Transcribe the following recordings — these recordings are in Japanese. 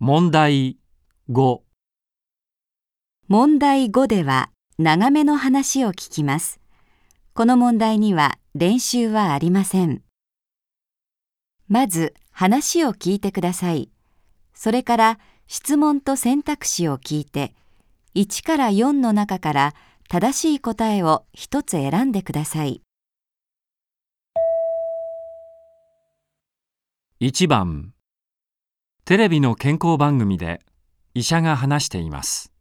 問題5問題5では長めの話を聞きます。この問題には練習はありません。まず話を聞いてください。それから質問と選択肢を聞いて、1から4の中から正しい答えを一つ選んでください。1番テレビの健康番組で医者が話しています。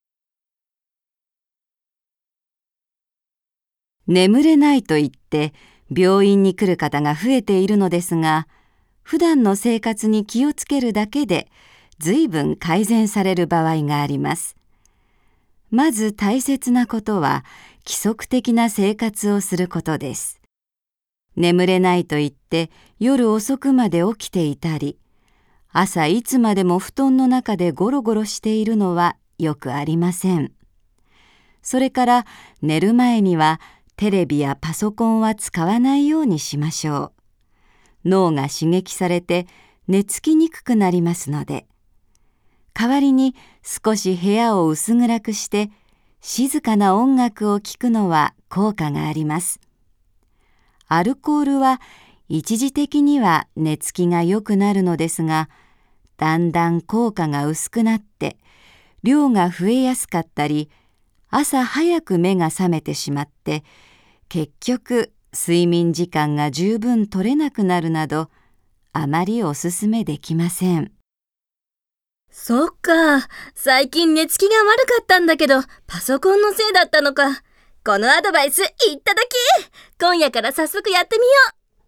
眠れないと言って病院に来る方が増えているのですが、普段の生活に気をつけるだけで随分改善される場合があります。まず大切なことは規則的な生活をすることです。眠れないと言って夜遅くまで起きていたり、朝いつまでも布団の中でゴロゴロしているのはよくありません。それから寝る前にはテレビやパソコンは使わないようにしましょう。脳が刺激されて寝つきにくくなりますので。代わりに少し部屋を薄暗くして静かな音楽を聴くのは効果があります。アルコールは一時的には寝つきが良くなるのですが、だんだん効果が薄くなって量が増えやすかったり、朝早く目が覚めてしまって結局睡眠時間が十分取れなくなるなどあまりおすすめできません。そっか。最近寝つきが悪かったんだけど、パソコンのせいだったのか。このアドバイスいただき今夜から早速やってみよ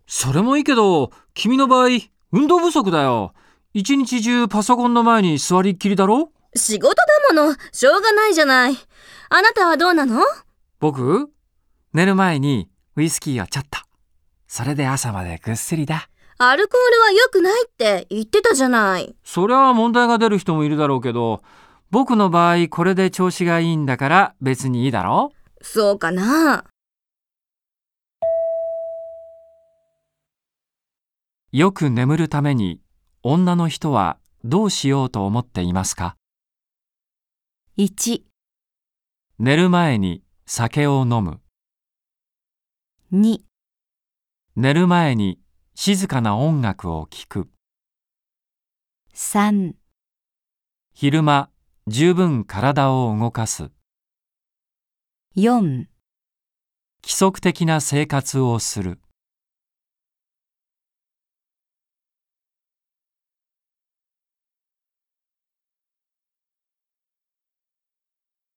それもいいけど、君の場合、運動不足だよ。一日中パソコンの前に座りっきりだろ？う仕事だもの、しょうがないじゃない。あなたはどうなの？僕寝る前にウイスキーをちょっと。それで朝までぐっすりだ。アルコールは良くないって言ってたじゃない。そりゃ問題が出る人もいるだろうけど、僕の場合これで調子がいいんだから別にいいだろ？そうかな。よく眠るために女の人はどうしようと思っていますか？1、寝る前に酒を飲む。2、寝る前に静かな音楽を聴く。3、昼間十分体を動かす。4規則的な生活をする。